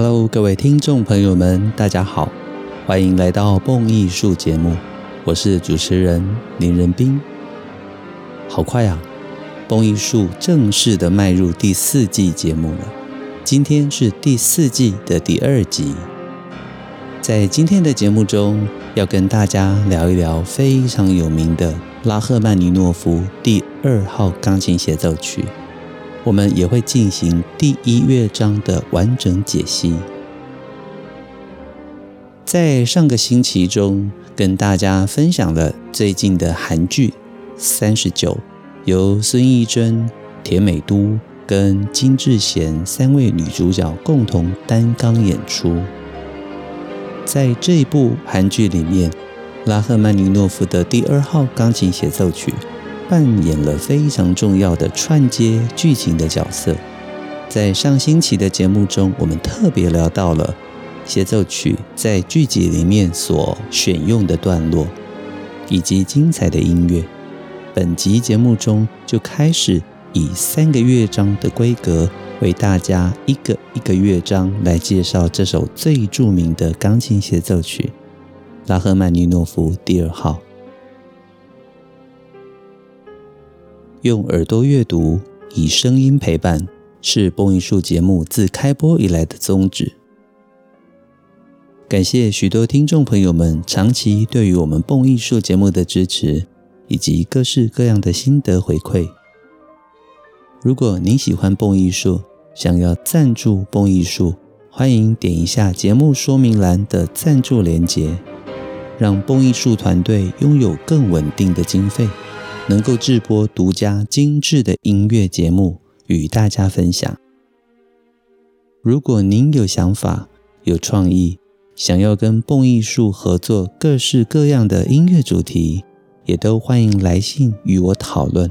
Hello，各位听众朋友们，大家好，欢迎来到蹦艺术节目，我是主持人林仁斌。好快啊，蹦艺术正式的迈入第四季节目了，今天是第四季的第二集。在今天的节目中，要跟大家聊一聊非常有名的拉赫曼尼诺夫第二号钢琴协奏曲。我们也会进行第一乐章的完整解析。在上个星期中，跟大家分享了最近的韩剧《三十九》，由孙艺珍、田美都跟金智贤三位女主角共同担纲演出。在这一部韩剧里面，拉赫曼尼诺夫的第二号钢琴协奏曲。扮演了非常重要的串接剧情的角色。在上星期的节目中，我们特别聊到了协奏曲在剧集里面所选用的段落，以及精彩的音乐。本集节目中就开始以三个乐章的规格，为大家一个一个乐章来介绍这首最著名的钢琴协奏曲——拉赫曼尼诺夫第二号。用耳朵阅读，以声音陪伴，是蹦艺术节目自开播以来的宗旨。感谢许多听众朋友们长期对于我们蹦艺术节目的支持，以及各式各样的心得回馈。如果您喜欢蹦艺术，想要赞助蹦艺术，欢迎点一下节目说明栏的赞助连结，让蹦艺术团队拥有更稳定的经费。能够制播独家精致的音乐节目与大家分享。如果您有想法、有创意，想要跟蹦艺术合作各式各样的音乐主题，也都欢迎来信与我讨论，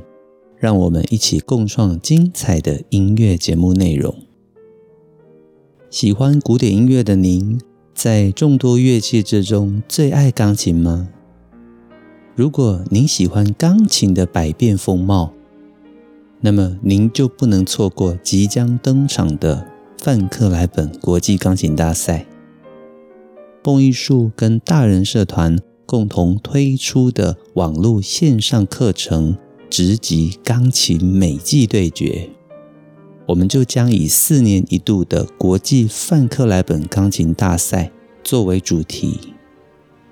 让我们一起共创精彩的音乐节目内容。喜欢古典音乐的您，在众多乐器之中最爱钢琴吗？如果您喜欢钢琴的百变风貌，那么您就不能错过即将登场的范克莱本国际钢琴大赛。蹦艺术跟大人社团共同推出的网络线上课程直击钢琴美技对决，我们就将以四年一度的国际范克莱本钢琴大赛作为主题。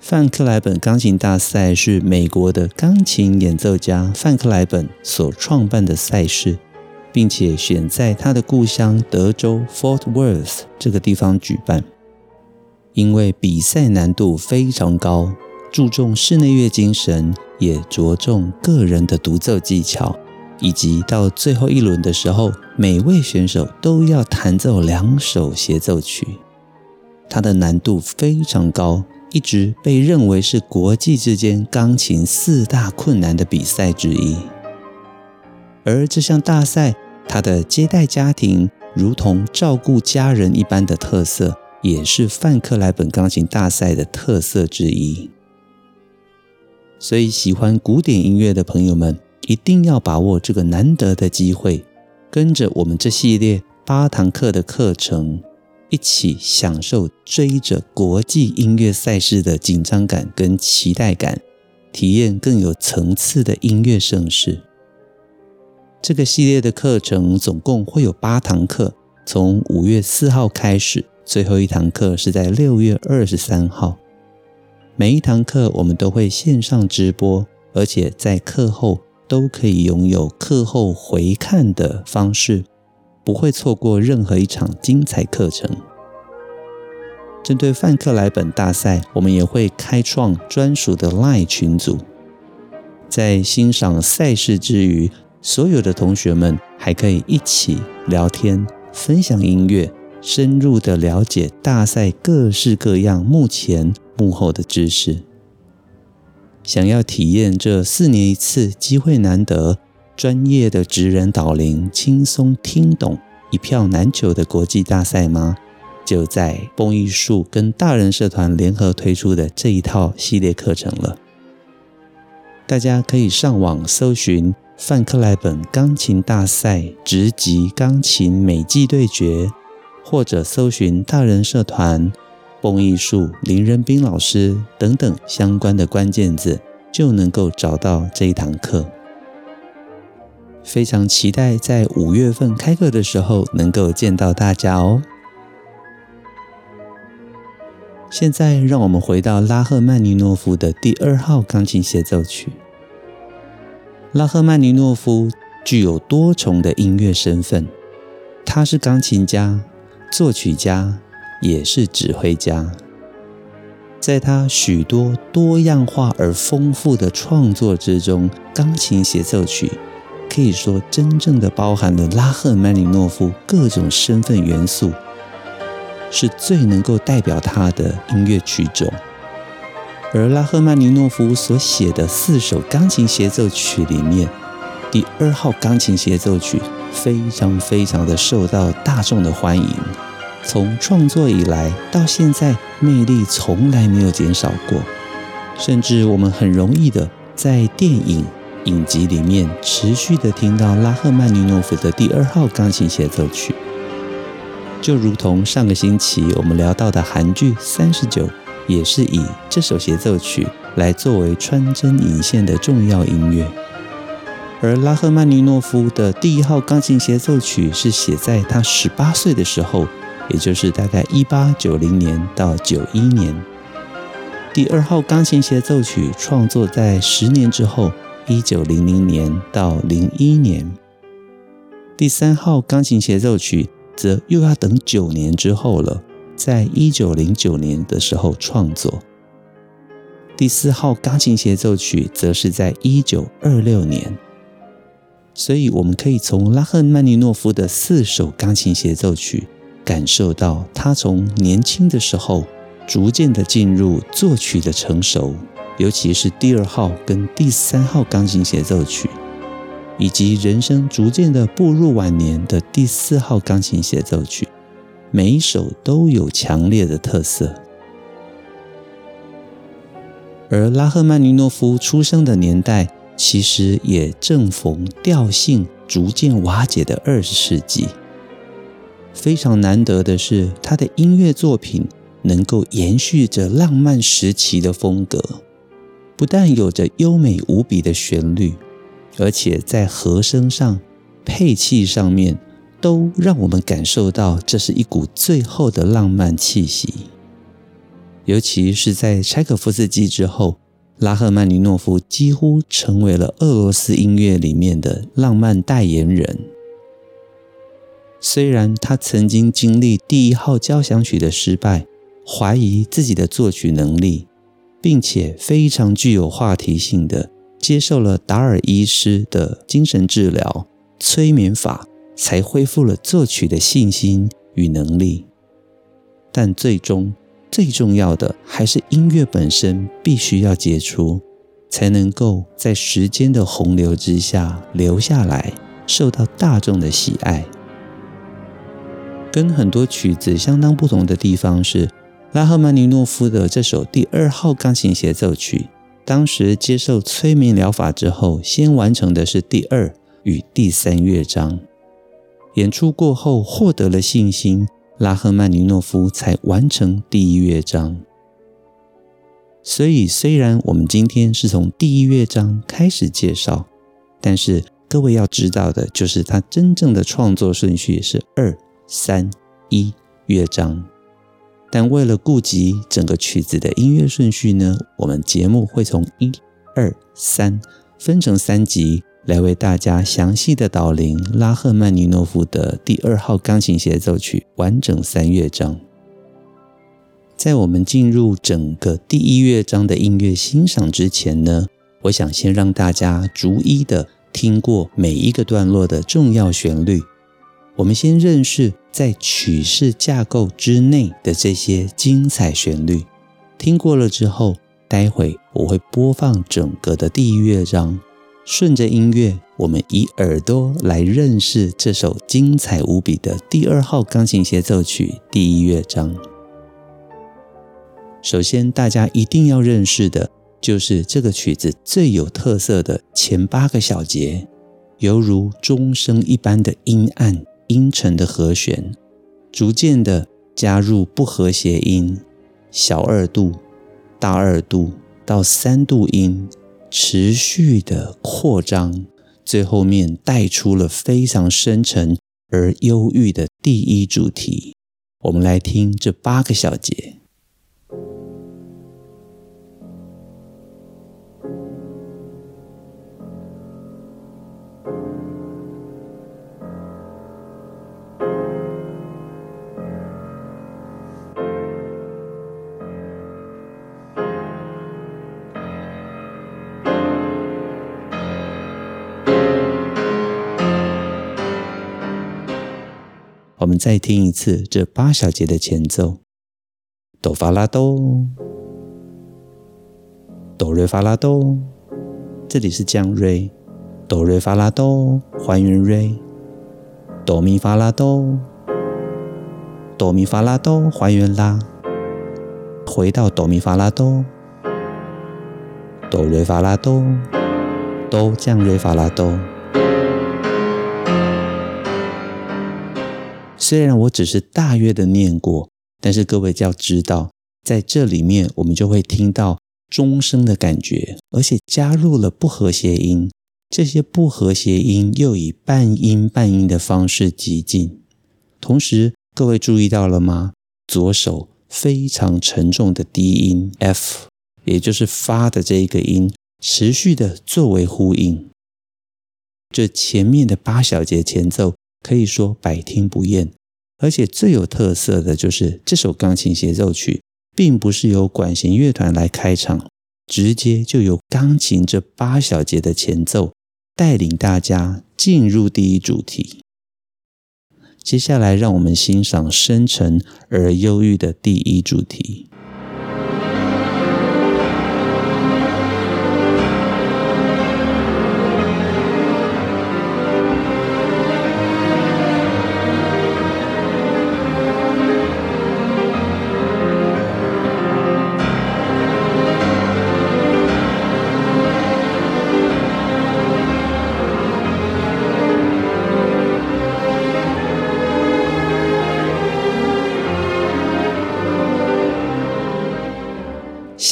范克莱本钢琴大赛是美国的钢琴演奏家范克莱本所创办的赛事，并且选在他的故乡德州 Fort Worth 这个地方举办。因为比赛难度非常高，注重室内乐精神，也着重个人的独奏技巧，以及到最后一轮的时候，每位选手都要弹奏两首协奏曲，它的难度非常高。一直被认为是国际之间钢琴四大困难的比赛之一，而这项大赛，它的接待家庭如同照顾家人一般的特色，也是范克莱本钢琴大赛的特色之一。所以，喜欢古典音乐的朋友们一定要把握这个难得的机会，跟着我们这系列八堂课的课程。一起享受追着国际音乐赛事的紧张感跟期待感，体验更有层次的音乐盛事。这个系列的课程总共会有八堂课，从五月四号开始，最后一堂课是在六月二十三号。每一堂课我们都会线上直播，而且在课后都可以拥有课后回看的方式。不会错过任何一场精彩课程。针对范克莱本大赛，我们也会开创专属的 LINE 群组。在欣赏赛事之余，所有的同学们还可以一起聊天、分享音乐，深入的了解大赛各式各样幕前幕后的知识。想要体验这四年一次机会难得。专业的职人导聆，轻松听懂一票难求的国际大赛吗？就在蹦艺术跟大人社团联合推出的这一套系列课程了。大家可以上网搜寻范克莱本钢琴大赛直级钢琴美技对决，或者搜寻大人社团、蹦艺术林仁斌老师等等相关的关键字，就能够找到这一堂课。非常期待在五月份开课的时候能够见到大家哦。现在让我们回到拉赫曼尼诺夫的第二号钢琴协奏曲。拉赫曼尼诺夫具有多重的音乐身份，他是钢琴家。作曲家也是指挥家，在他许多多样化而丰富的创作之中，钢琴协奏曲可以说真正的包含了拉赫曼尼诺夫各种身份元素，是最能够代表他的音乐曲种。而拉赫曼尼诺夫所写的四首钢琴协奏曲里面，第二号钢琴协奏曲非常非常的受到大众的欢迎。从创作以来到现在，魅力从来没有减少过，甚至我们很容易的在电影影集里面持续的听到拉赫曼尼诺夫的第二号钢琴协奏曲，就如同上个星期我们聊到的韩剧《三十九》，也是以这首协奏曲来作为穿针引线的重要音乐。而拉赫曼尼诺夫的第一号钢琴协奏曲是写在他十八岁的时候。也就是大概一八九零年到九一年，第二号钢琴协奏曲创作在十年之后，一九零零年到零一年。第三号钢琴协奏曲则又要等九年之后了，在一九零九年的时候创作。第四号钢琴协奏曲则是在一九二六年。所以我们可以从拉赫曼尼诺夫的四首钢琴协奏曲。感受到他从年轻的时候逐渐的进入作曲的成熟，尤其是第二号跟第三号钢琴协奏曲，以及人生逐渐的步入晚年的第四号钢琴协奏曲，每一首都有强烈的特色。而拉赫曼尼诺夫出生的年代，其实也正逢调性逐渐瓦解的二十世纪。非常难得的是，他的音乐作品能够延续着浪漫时期的风格，不但有着优美无比的旋律，而且在和声上、配器上面都让我们感受到这是一股最后的浪漫气息。尤其是在柴可夫斯基之后，拉赫曼尼诺夫几乎成为了俄罗斯音乐里面的浪漫代言人。虽然他曾经经历第一号交响曲的失败，怀疑自己的作曲能力，并且非常具有话题性的接受了达尔医师的精神治疗催眠法，才恢复了作曲的信心与能力。但最终最重要的还是音乐本身必须要杰出，才能够在时间的洪流之下留下来，受到大众的喜爱。跟很多曲子相当不同的地方是，拉赫曼尼诺夫的这首第二号钢琴协奏曲，当时接受催眠疗法之后，先完成的是第二与第三乐章。演出过后获得了信心，拉赫曼尼诺夫才完成第一乐章。所以，虽然我们今天是从第一乐章开始介绍，但是各位要知道的就是，他真正的创作顺序是二。三一乐章，但为了顾及整个曲子的音乐顺序呢，我们节目会从一、二、三分成三集来为大家详细的导聆拉赫曼尼诺夫的第二号钢琴协奏曲完整三乐章。在我们进入整个第一乐章的音乐欣赏之前呢，我想先让大家逐一的听过每一个段落的重要旋律。我们先认识在曲式架构之内的这些精彩旋律，听过了之后，待会我会播放整个的第一乐章，顺着音乐，我们以耳朵来认识这首精彩无比的第二号钢琴协奏曲第一乐章。首先，大家一定要认识的就是这个曲子最有特色的前八个小节，犹如钟声一般的阴暗。阴沉的和弦，逐渐的加入不和谐音，小二度、大二度到三度音，持续的扩张，最后面带出了非常深沉而忧郁的第一主题。我们来听这八个小节。再听一次这八小节的前奏：哆发拉哆，哆瑞发拉哆，这里是降瑞，哆瑞发拉哆，还原瑞，哆咪发拉哆，哆咪发拉哆，还原拉，回到哆咪发拉哆，哆瑞发拉哆，哆降瑞发拉哆。虽然我只是大约的念过，但是各位要知道，在这里面我们就会听到钟声的感觉，而且加入了不和谐音。这些不和谐音又以半音半音的方式急进。同时，各位注意到了吗？左手非常沉重的低音 F，也就是发的这一个音，持续的作为呼应。这前面的八小节前奏。可以说百听不厌，而且最有特色的就是这首钢琴协奏曲，并不是由管弦乐团来开场，直接就由钢琴这八小节的前奏带领大家进入第一主题。接下来，让我们欣赏深沉而忧郁的第一主题。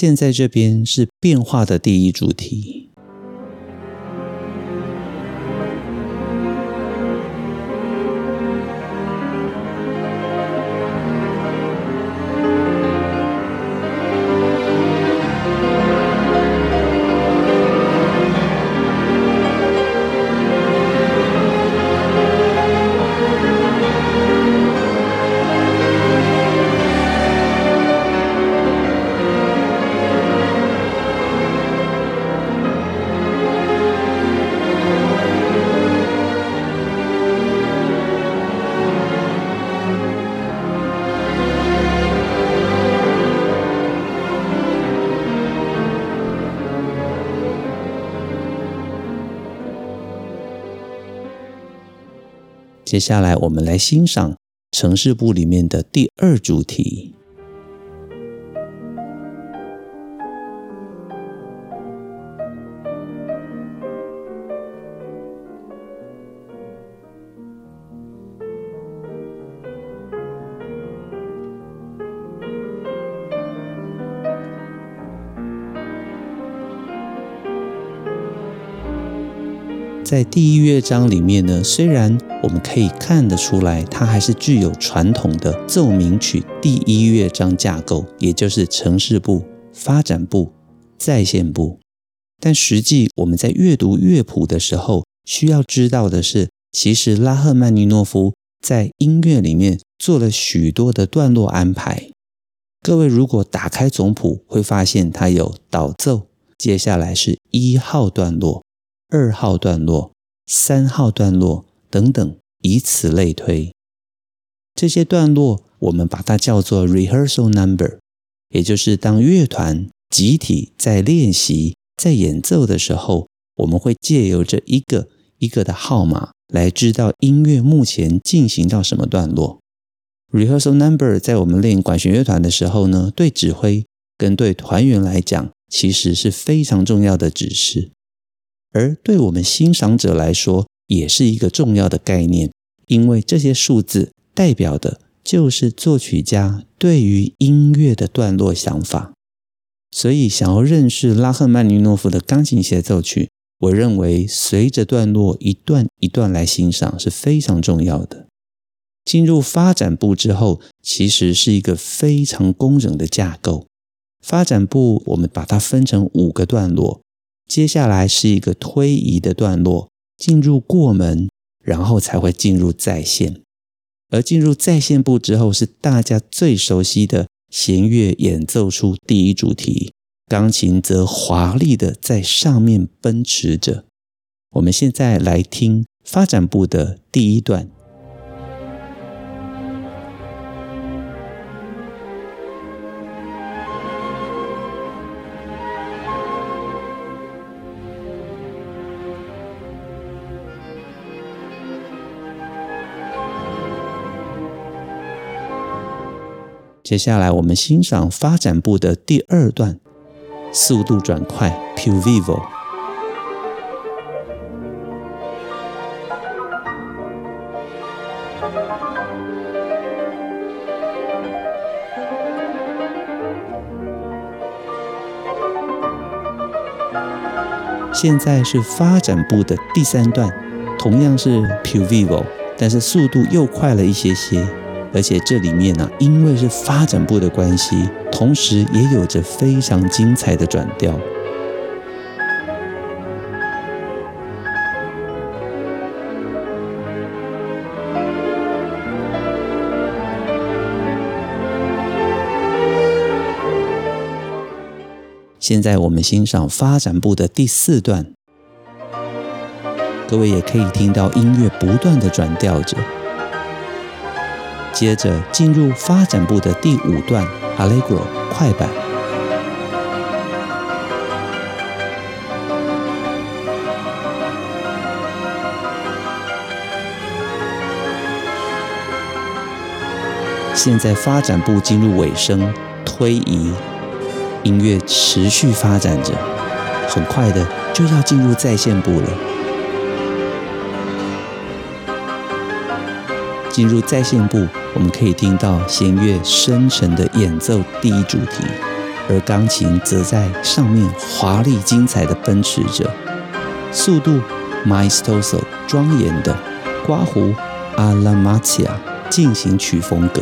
现在这边是变化的第一主题。接下来，我们来欣赏城市部里面的第二主题。在第一乐章里面呢，虽然我们可以看得出来，它还是具有传统的奏鸣曲第一乐章架构，也就是呈示部、发展部、再现部。但实际我们在阅读乐谱的时候，需要知道的是，其实拉赫曼尼诺夫在音乐里面做了许多的段落安排。各位如果打开总谱，会发现它有导奏，接下来是一号段落。二号段落、三号段落等等，以此类推。这些段落我们把它叫做 rehearsal number，也就是当乐团集体在练习、在演奏的时候，我们会借由这一个一个的号码来知道音乐目前进行到什么段落。rehearsal number 在我们练管弦乐团的时候呢，对指挥跟对团员来讲，其实是非常重要的指示。而对我们欣赏者来说，也是一个重要的概念，因为这些数字代表的就是作曲家对于音乐的段落想法。所以，想要认识拉赫曼尼诺夫的钢琴协奏曲，我认为随着段落一段一段来欣赏是非常重要的。进入发展部之后，其实是一个非常工整的架构。发展部我们把它分成五个段落，接下来是一个推移的段落，进入过门，然后才会进入再现。而进入再现部之后，是大家最熟悉的弦乐演奏出第一主题，钢琴则华丽的在上面奔驰着。我们现在来听发展部的第一段。接下来，我们欣赏发展部的第二段，速度转快，più vivo。现在是发展部的第三段，同样是 più vivo，但是速度又快了一些些。而且这里面呢、因为是发展部的关系，同时也有着非常精彩的转调。现在我们欣赏发展部的第四段，各位也可以听到音乐不断的转调着。接着进入发展部的第五段，Allegro 快板。现在发展部进入尾声，推移，音乐持续发展着，很快的就要进入再现部了。进入再现部，我们可以听到弦乐深沉的演奏第一主题，而钢琴则在上面华丽精彩的奔驰着，速度 maestoso 庄严的，刮胡 alla m a t i a 进行曲风格，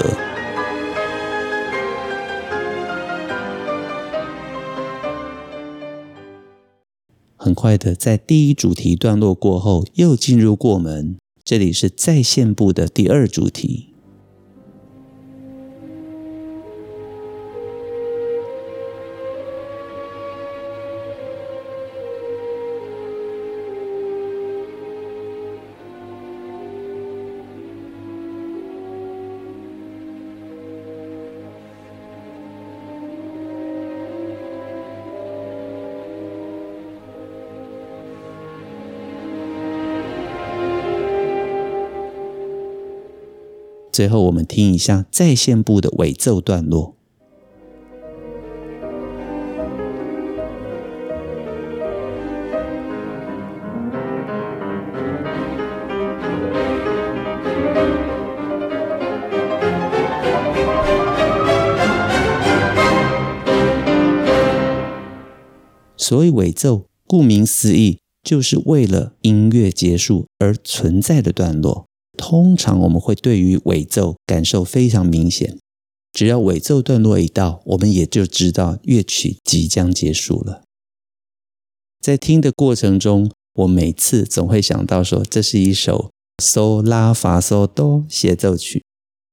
很快的在第一主题段落过后，又进入过门。这里是再现部的第二主题。最后，我们听一下再现部的尾奏段落。所以，尾奏顾名思义，就是为了音乐结束而存在的段落。通常我们会对于尾奏感受非常明显，只要尾奏段落一到，我们也就知道乐曲即将结束了。在听的过程中，我每次总会想到说，这是一首嗦拉发嗦哆协奏曲，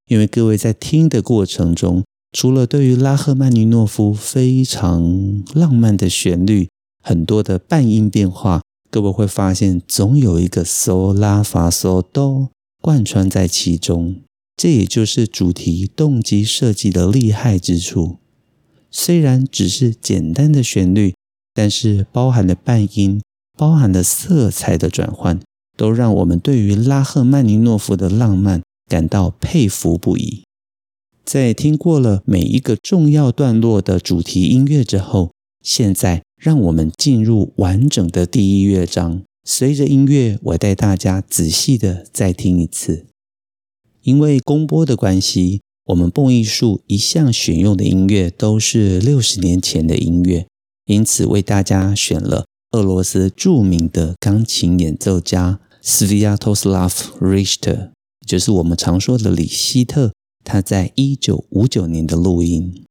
因为各位在听的过程中，除了对于拉赫曼尼诺夫非常浪漫的旋律，很多的半音变化，各位会发现总有一个嗦拉发嗦哆。贯穿在其中，这也就是主题动机设计的厉害之处。虽然只是简单的旋律，但是包含了半音，包含了色彩的转换，都让我们对于拉赫曼尼诺夫的浪漫感到佩服不已。在听过了每一个重要段落的主题音乐之后，现在让我们进入完整的第一乐章。随着音乐，我带大家仔细的再听一次。因为公播的关系，我们蹦艺术一向选用的音乐都是六十年前的音乐，因此为大家选了俄罗斯著名的钢琴演奏家 Sviatoslav Richter，就是我们常说的李希特。他在一九五九年的录音，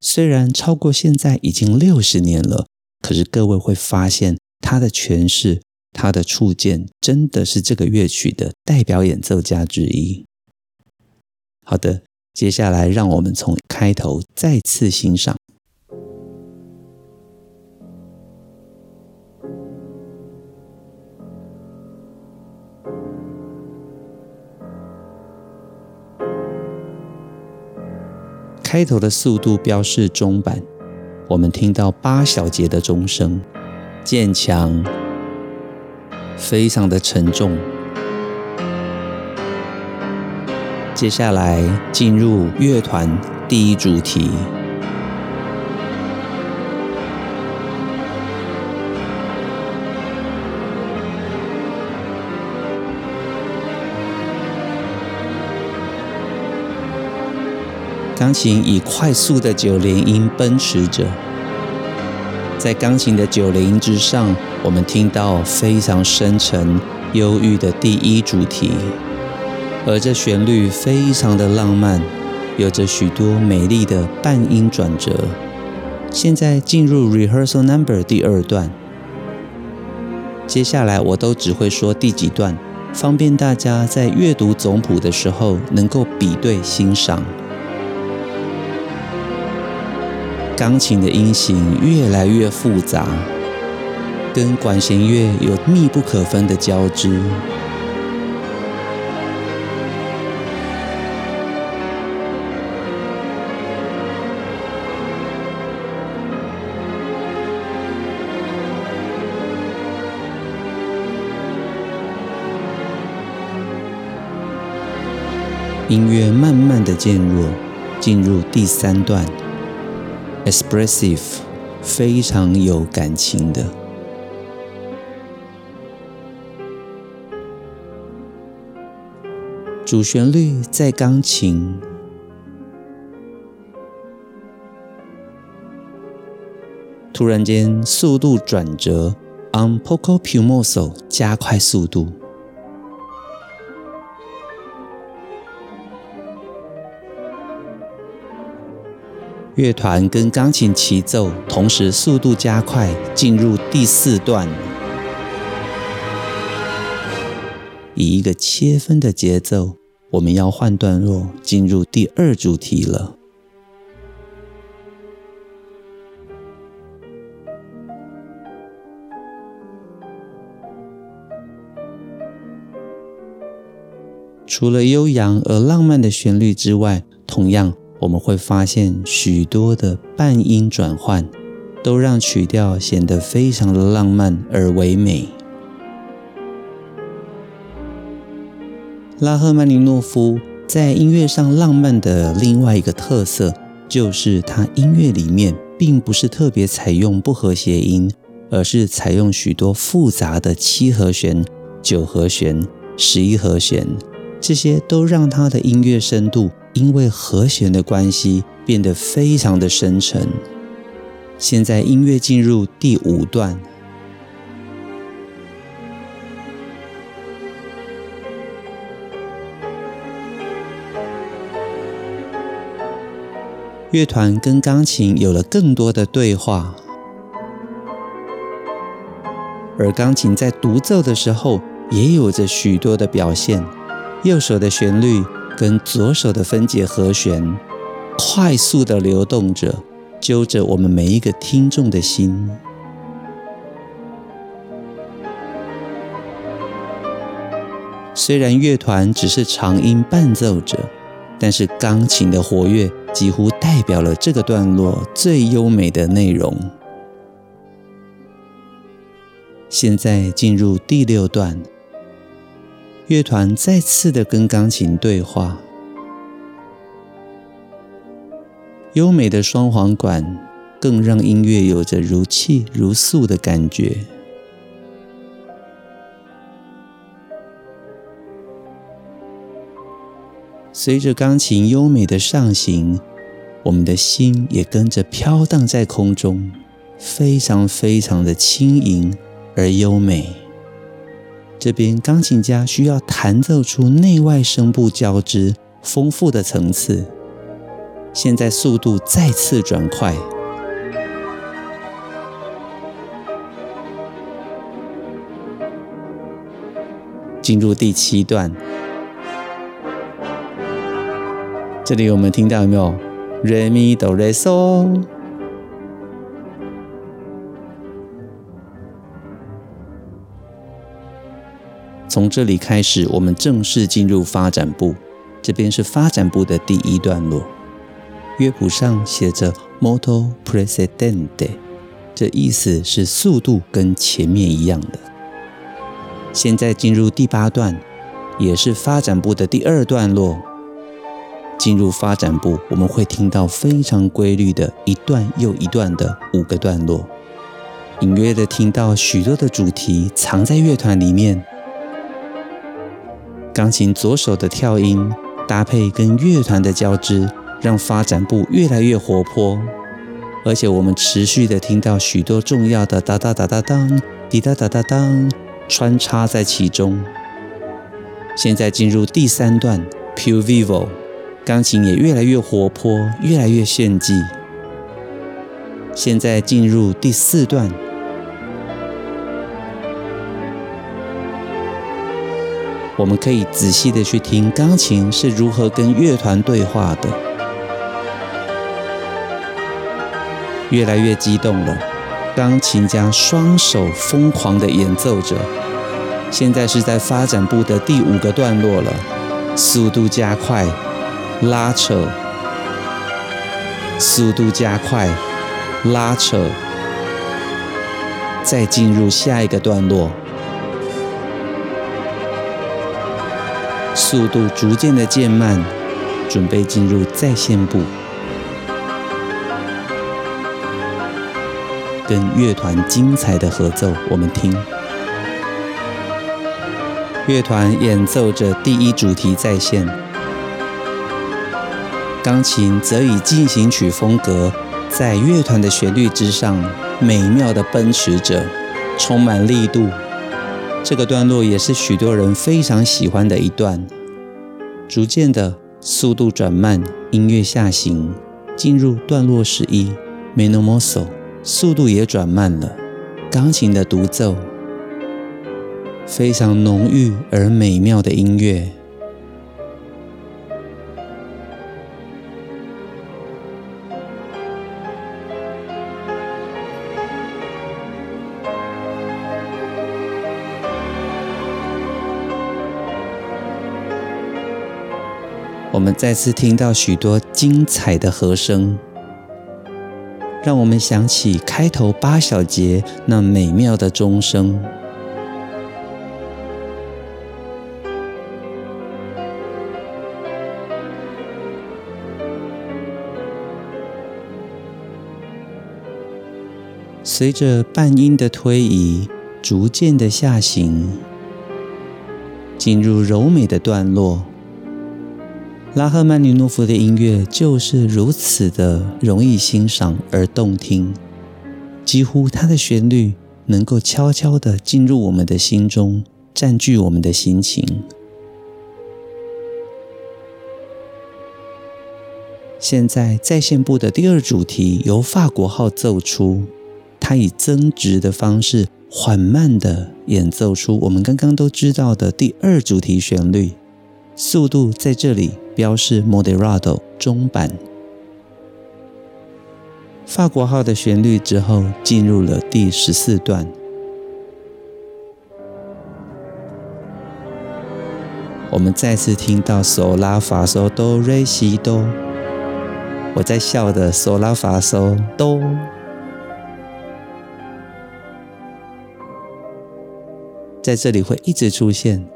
虽然超过现在已经六十年了，可是各位会发现他的诠释、他的触键，真的是这个乐曲的代表演奏家之一。好的。接下来，让我们从开头再次欣赏。开头的速度标示中板，我们听到八小节的钟声，渐强，非常的沉重。接下来进入乐团第一主题，钢琴以快速的九连音奔驰着，在钢琴的九连音之上，我们听到非常深沉、忧郁的第一主题。而这旋律非常的浪漫，有着许多美丽的半音转折。现在进入 Rehearsal Number 第二段，接下来我都只会说第几段，方便大家在阅读总谱的时候能够比对欣赏。钢琴的音型越来越复杂，跟管弦乐有密不可分的交织。音乐慢慢的渐弱，进入第三段，expressive，非常有感情的。主旋律在钢琴，突然间速度转折，on poco più mosso，加快速度。乐团跟钢琴齐奏，同时速度加快，进入第四段，以一个切分的节奏，我们要换段落，进入第二主题了。除了悠扬而浪漫的旋律之外，同样。我们会发现许多的半音转换，都让曲调显得非常的浪漫而唯美。拉赫曼尼诺夫在音乐上浪漫的另外一个特色，就是他音乐里面并不是特别采用不和谐音，而是采用许多复杂的七和弦、九和弦、十一和弦，这些都让他的音乐深度。因为和弦的关系，变得非常的深沉。现在音乐进入第五段，乐团跟钢琴有了更多的对话，而钢琴在独奏的时候也有着许多的表现。右手的旋律。跟左手的分解和弦，快速的流动着，揪着我们每一个听众的心。虽然乐团只是长音伴奏者，但是钢琴的活跃几乎代表了这个段落最优美的内容。现在进入第六段。乐团再次的跟钢琴对话，优美的双簧管更让音乐有着如泣如诉的感觉。随着钢琴优美的上行，我们的心也跟着飘荡在空中，非常非常的轻盈而优美。这边钢琴家需要弹奏出内外声部交织、丰富的层次。现在速度再次转快，进入第七段。这里我们听到有没有？Re mi do re so。从这里开始，我们正式进入发展部。这边是发展部的第一段落。乐谱上写着 “Moto precedente”，这意思是速度跟前面一样的。现在进入第八段，也是发展部的第二段落。进入发展部，我们会听到非常规律的一段又一段的五个段落，隐约的听到许多的主题藏在乐团里面。钢琴左手的跳音搭配跟乐团的交织。让发展部越来越活泼，而且我们持续的听到许多重要的哒哒哒哒当、滴哒哒哒当穿插在其中。现在进入第三段，Più vivo，钢琴也越来越活泼，越来越炫技。现在进入第四段，我们可以仔细的去听钢琴是如何跟乐团对话的。越来越激动了，钢琴家双手疯狂的演奏着。现在是在发展部的第五个段落了，速度加快，拉扯，速度加快，拉扯，再进入下一个段落，速度逐渐的渐慢，准备进入再现部。跟乐团精彩的合奏，我们听。乐团演奏着第一主题再现，钢琴则以进行曲风格，在乐团的旋律之上美妙的奔驰着，充满力度。这个段落也是许多人非常喜欢的一段。逐渐的速度转慢，音乐下行，进入段落十一，Meno mosso。速度也转慢了，钢琴的独奏，非常浓郁而美妙的音乐。我们再次听到许多精彩的和声。让我们想起开头八小节那美妙的钟声。随着半音的推移，逐渐的下行，进入柔美的段落。拉赫曼尼诺夫的音乐就是如此的容易欣赏而动听，几乎他的旋律能够悄悄地进入我们的心中，占据我们的心情。现在在线部的第二主题由法国号奏出，它以增值的方式缓慢地演奏出我们刚刚都知道的第二主题旋律，速度在这里。标示 Moderato 中版，法国号的旋律之后进入了第十四段。我们再次听到嗦拉发嗦哆瑞西哆，我在笑的嗦拉发嗦哆，在这里会一直出现。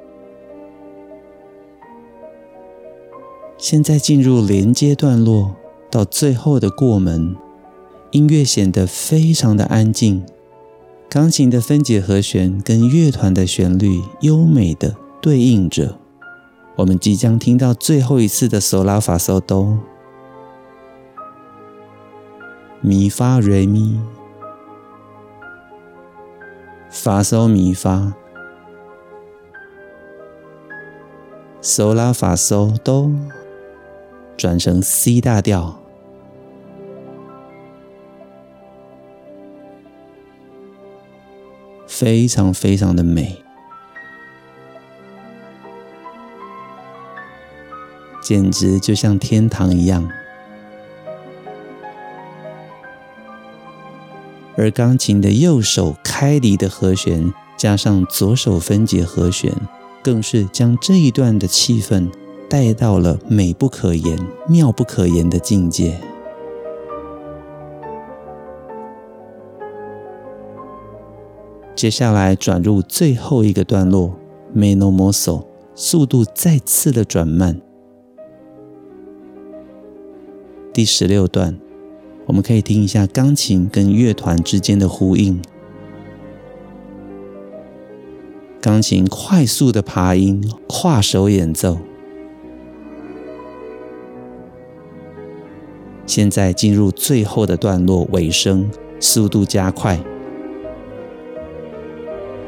现在进入连接段落，到最后的过门，音乐显得非常的安静，钢琴的分解和弦跟乐团的旋律优美的对应着，我们即将听到最后一次的嗦拉发嗦哆，咪发瑞咪，发嗦咪发，嗦拉发嗦哆，转成 C 大调，非常非常的美。简直就像天堂一样，而钢琴的右手开离的和弦，加上左手分解和弦，更是将这一段的气氛带到了美不可言、妙不可言的境界。接下来转入最后一个段落，Meno mosso，速度再次的转慢。第十六段，我们可以听一下钢琴跟乐团之间的呼应。钢琴快速的爬音，跨手演奏。现在进入最后的段落尾声，速度加快。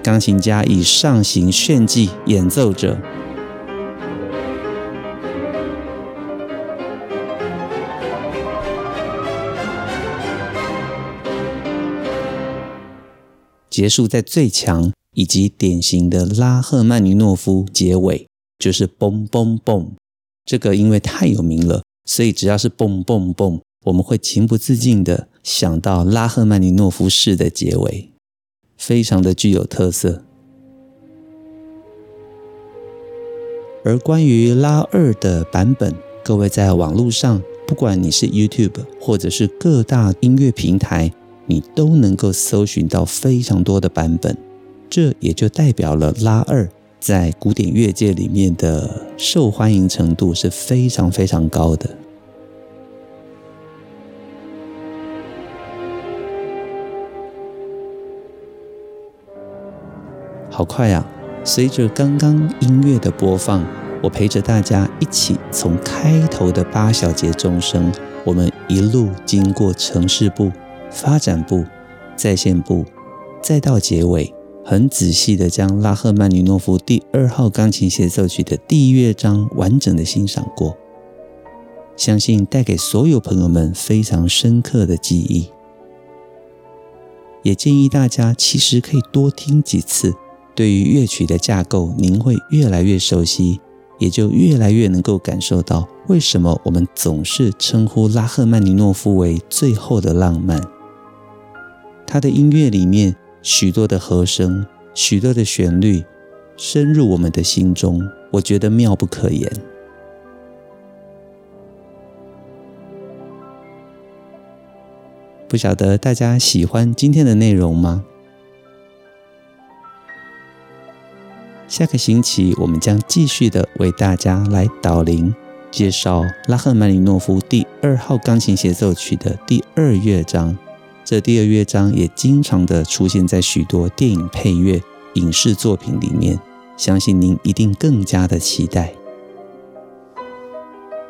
钢琴家以上行炫技演奏着。结束在最强以及典型的拉赫曼尼诺夫结尾，就是嘣嘣嘣。这个因为太有名了，所以只要是蹦蹦蹦，我们会情不自禁的想到拉赫曼尼诺夫式的结尾，非常的具有特色。而关于拉二的版本，各位在网络上，不管你是 YouTube 或者是各大音乐平台。你都能够搜寻到非常多的版本，这也就代表了拉二在古典乐界里面的受欢迎程度是非常非常高的。好快啊！随着刚刚音乐的播放，我陪着大家一起从开头的八小节钟声，我们一路经过呈示部。发展部、再现部，再到结尾，很仔细地将拉赫曼尼诺夫第二号钢琴协奏曲的第一乐章完整的欣赏过，相信带给所有朋友们非常深刻的记忆。也建议大家其实可以多听几次，对于乐曲的架构，您会越来越熟悉，也就越来越能够感受到为什么我们总是称呼拉赫曼尼诺夫为最后的浪漫。他的音乐里面许多的和声，许多的旋律，深入我们的心中，我觉得妙不可言。不晓得大家喜欢今天的内容吗？下个星期我们将继续的为大家来导聆介绍拉赫曼尼诺夫第二号钢琴协奏曲的第二乐章。这第二乐章也经常的出现在许多电影配乐、影视作品里面，相信您一定更加的期待。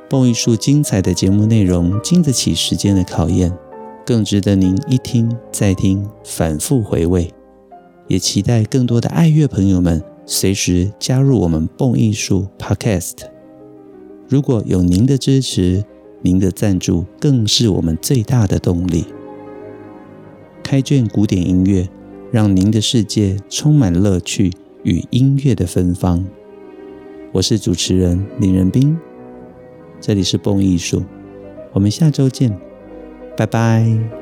蹦艺术精彩的节目内容经得起时间的考验，更值得您一听再听，反复回味。也期待更多的爱乐朋友们随时加入我们蹦艺术 Podcast。如果有您的支持，您的赞助更是我们最大的动力。开卷古典音乐，让您的世界充满乐趣与音乐的芬芳。我是主持人林仁斌，这里是蹦艺术，我们下周见，拜拜。